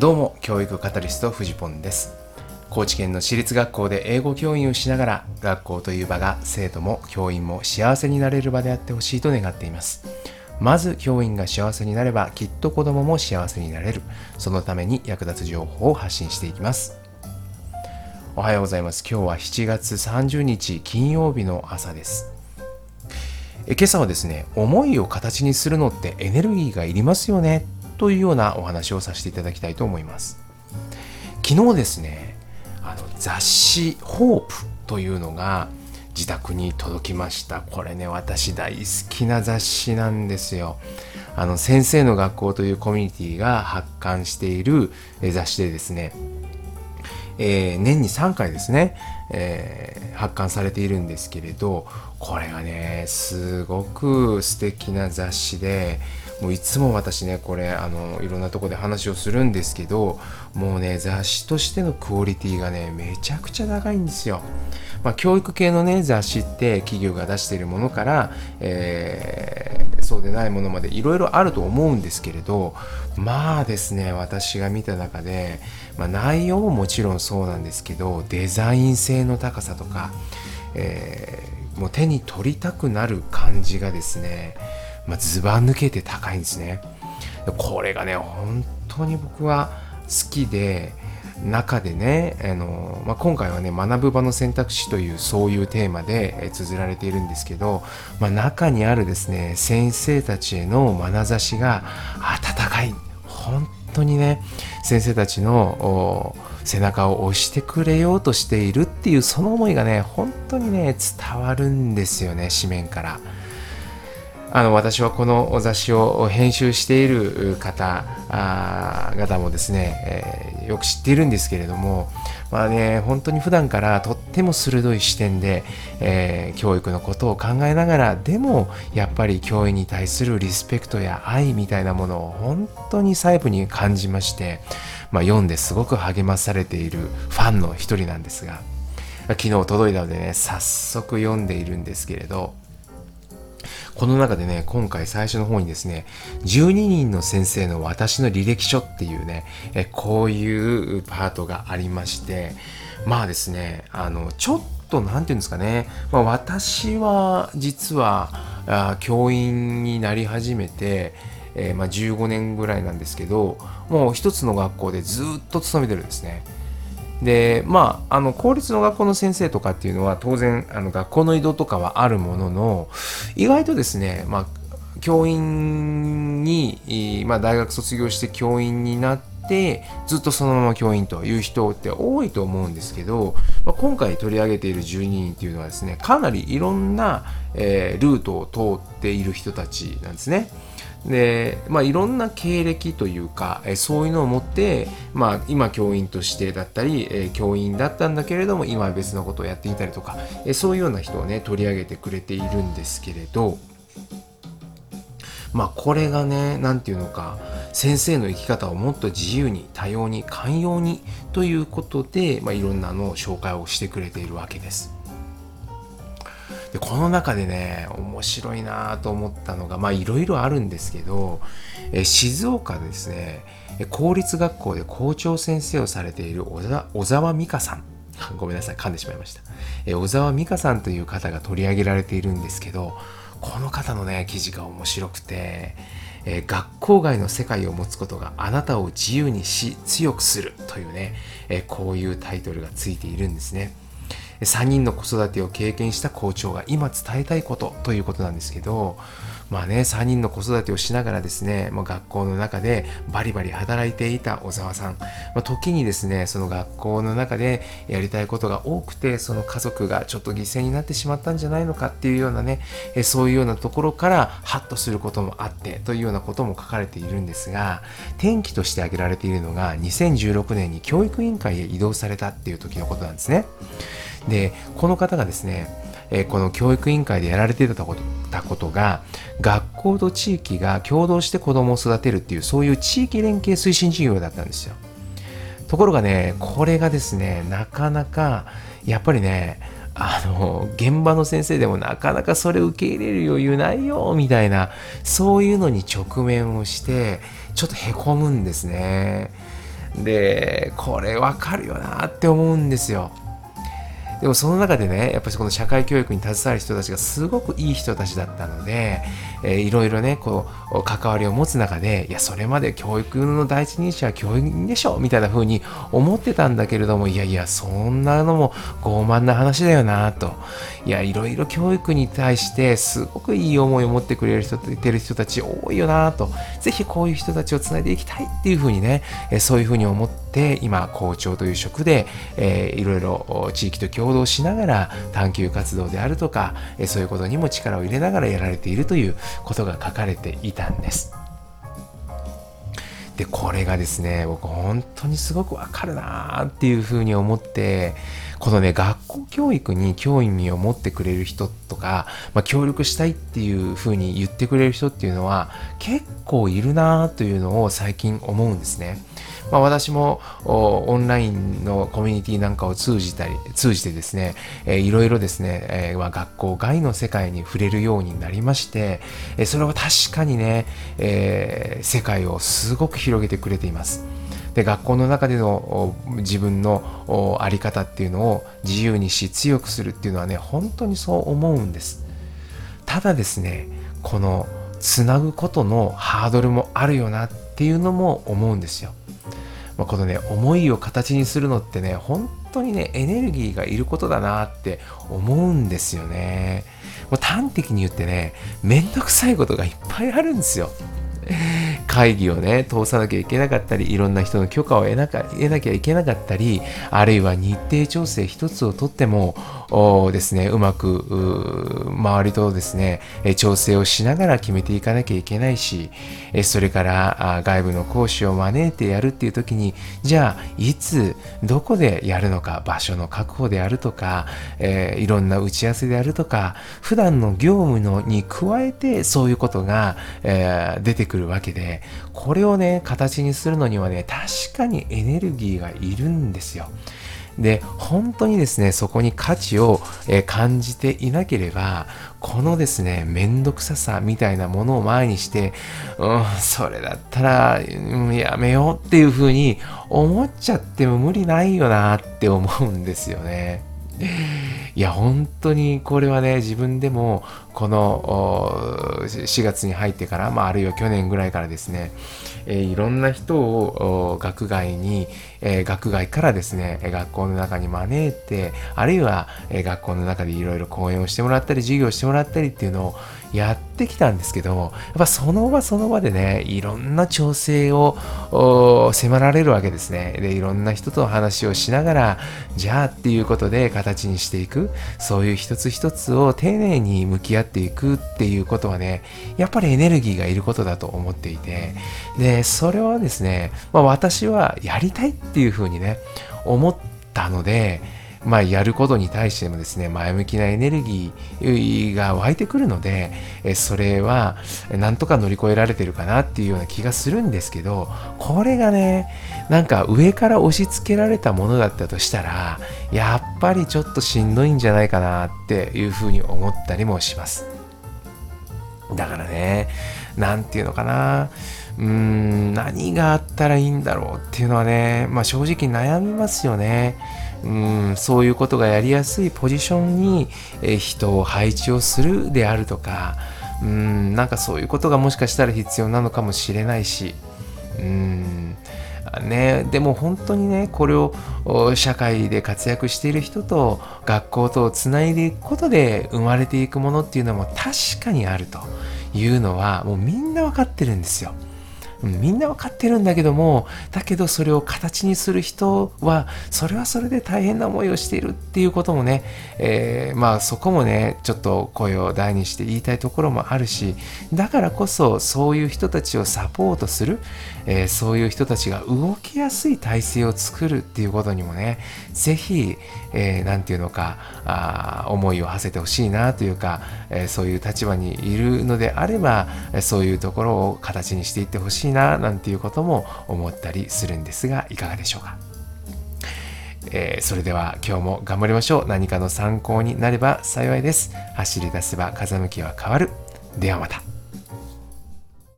どうも教育カタリストフジポンです。高知県の私立学校で英語教員をしながら学校という場が生徒も教員も幸せになれる場であってほしいと願っています。まず教員が幸せになればきっと子供も幸せになれる。そのために役立つ情報を発信していきます。おはようございます。今日は7月30日金曜日の朝です。え今朝はですね思いを形にするのってエネルギーがいりますよね。というようなお話をさせていただきたいと思います。昨日ですねあの雑誌「ホープというのが自宅に届きました。これね私大好きな雑誌なんですよ。あの先生の学校というコミュニティが発刊している雑誌でですねえー、年に3回ですね、えー、発刊されているんですけれどこれがねすごく素敵な雑誌でもういつも私ねこれあのいろんなとこで話をするんですけどもうね雑誌としてのクオリティがねめちゃくちゃ高いんですよ。まあ、教育系のね雑誌って企業が出しているものから、えー、そうでないものまでいろいろあると思うんですけれどまあですね私が見た中で、まあ、内容ももちろんそうなんですけどデザイン性の高さとか、えー、もう手に取りたくなる感じがですね、まあ、ずば抜けて高いんですね。これがね本当に僕は好きで中でねあの、まあ、今回はね学ぶ場の選択肢というそういうテーマで、え綴られているんですけど、まあ、中にあるですね先生たちへの眼差しが温かい。本当にね先生たちの背中を押してくれようとしているっていうその思いがね本当にね伝わるんですよね紙面から。あの私はこの雑誌を編集している方々もですね、えー、よく知っているんですけれども、まあね、本当に普段からとっても鋭い視点で、えー、教育のことを考えながらでもやっぱり教員に対するリスペクトや愛みたいなものを本当に細部に感じまして、まあ、読んですごく励まされているファンの一人なんですが昨日届いたのでね早速読んでいるんですけれどこの中でね、今回最初の方にですね、12人の先生の私の履歴書っていうね、えこういうパートがありまして、まあですね、あの、ちょっと何て言うんですかね、まあ、私は実はあ教員になり始めて、えー、まあ、15年ぐらいなんですけど、もう一つの学校でずっと勤めてるんですね。でまああの公立の学校の先生とかっていうのは当然あの学校の移動とかはあるものの意外とですね、まあ、教員に、まあ、大学卒業して教員になってずっとそのまま教員という人って多いと思うんですけど、まあ、今回取り上げている12人っていうのはですねかなりいろんな、えー、ルートを通っている人たちなんですね。で、まあ、いろんな経歴というか、えそういうのを持って、まあ、今教員としてだったり、え教員だったんだけれども今は別のことをやっていたりとか、えそういうような人をね取り上げてくれているんですけれどまあこれがね何て言うのか先生の生き方をもっと自由に多様に寛容にということで、まあ、いろんなのを紹介をしてくれているわけです。でこの中でね面白いなと思ったのがまあいろいろあるんですけどえ静岡ですね公立学校で校長先生をされている小沢美香さんごめんなさい噛んでしまいましたえ小沢美香さんという方が取り上げられているんですけどこの方のね記事が面白くてえ学校外の世界を持つことがあなたを自由にし強くするというね、えこういうタイトルがついているんですね。3人の子育てを経験した校長が今伝えたいことということなんですけどまあね3人の子育てをしながらですね、まあ、学校の中でバリバリ働いていた小沢さん、まあ、時にですねその学校の中でやりたいことが多くてその家族がちょっと犠牲になってしまったんじゃないのかっていうようなねそういうようなところからハッとすることもあってというようなことも書かれているんですが転機として挙げられているのが2016年に教育委員会へ移動されたっていう時のことなんですね。でこの方がですね、えこの教育委員会でやられてたことたことが学校と地域が共同して子どもを育てるっていうそういう地域連携推進事業だったんですよ。ところがねこれがですねなかなかやっぱりねあの現場の先生でもなかなかそれ受け入れる余裕ないよみたいなそういうのに直面をしてちょっとへこむんですね。でこれわかるよなって思うんですよ。でもその中でねやっぱりこの社会教育に携わる人たちがすごくいい人たちだったので、えー、いろいろねこう関わりを持つ中でいやそれまで教育の第一人者は教員でしょみたいな風に思ってたんだけれどもいやいやそんなのも傲慢な話だよなと。いやいろいろ教育に対してすごくいい思いを持ってくれる人てる人たち多いよなと。ぜひこういう人たちをつないでいきたいっていう風にね、えそういう風に思って今校長という職で、えー、いろいろ地域と共同しながら探究活動であるとか、えそういうことにも力を入れながらやられているということが書かれていたんです。でこれがですね僕本当にすごくわかるなっていうふうに思ってこのね学校教育に興味を持ってくれる人とか、まあ、協力したいっていうふうに言ってくれる人っていうのは結構いるなというのを最近思うんですね。まあ、私もオンラインのコミュニティなんかを通じたり通じてですね、えー、いろいろですね、えー、まあ、学校外の世界に触れるようになりまして、えー、それは確かにね、えー、世界をすごく広げてくれています。で学校の中での自分の在り方っていうのを自由にし強くするっていうのはね本当にそう思うんです。ただですねこのつなぐことのハードルもあるよなっていうのも思うんですよ。ま、このね思いを形にするのってね本当にねエネルギーがいることだなって思うんですよね。もう端的に言ってねめんどくさいことがいっぱいあるんですよ。会議をね通さなきゃいけなかったりいろんな人の許可を得なか得なきゃいけなかったりあるいは日程調整一つをとってもですねうまく周りとですね調整をしながら決めていかなきゃいけないしそれから外部の講師を招いてやるっていう時にじゃあいつどこでやるのか場所の確保であるとか、えー、いろんな打ち合わせであるとか普段の業務のに加えてそういうことが、えー、出てくるるわけでこれをね形にするのにはね確かにエネルギーがいるんですよ。で本当にですねそこに価値を、え感じていなければこのですねめんどくささみたいなものを前にしてうんそれだったら、うん、やめようっていうふうに思っちゃっても無理ないよなって思うんですよね。いや本当にこれはね自分でもこの4月に入ってから、まあ、あるいは去年ぐらいからですね、え、いろんな人を学外に、え、学外からですね学校の中に招いてあるいは、え、学校の中でいろいろ講演をしてもらったり授業をしてもらったりっていうのをやってきたんですけどやっぱその場その場でねいろんな調整を迫られるわけですね。でいろんな人と話をしながらじゃあっていうことで形にしていくそういう一つ一つを丁寧に向き合っていくっていうことはねやっぱりエネルギーがいることだと思っていてでそれはですね、まあ、私はやりたいっていうふうにね思ったのでまあ、やることに対してもですね前向きなエネルギーが湧いてくるのでそれはなんとか乗り越えられてるかなっていうような気がするんですけどこれがねなんか上から押し付けられたものだったとしたらやっぱりちょっとしんどいんじゃないかなっていうふうに思ったりもします。だからね何て言うのかなうーん何があったらいいんだろうっていうのはね、まあ、正直悩みますよね。うんそういうことがやりやすいポジションに、人を配置をするであるとかうんなんかそういうことがもしかしたら必要なのかもしれないしうんね、でも本当にねこれを社会で活躍している人と学校とをつないでいくことで生まれていくものっていうのも確かにあるというのはもうみんな分かってるんですよ。みんなわかってるんだけどもだけどそれを形にする人はそれはそれで大変な思いをしているっていうこともね、えー、まあそこもねちょっと声を大にして言いたいところもあるしだからこそそういう人たちをサポートする、えー、そういう人たちが動きやすい体制を作るっていうことにもねぜひ、えー、て言うのかあ思いを馳せてほしいなというか、えー、そういう立場にいるのであればそういうところを形にしていってほしいななんていうことも思ったりするんですがいかがでしょうか。えー、それでは今日も頑張りましょう。何かの参考になれば幸いです。走り出せば風向きは変わる。ではまた。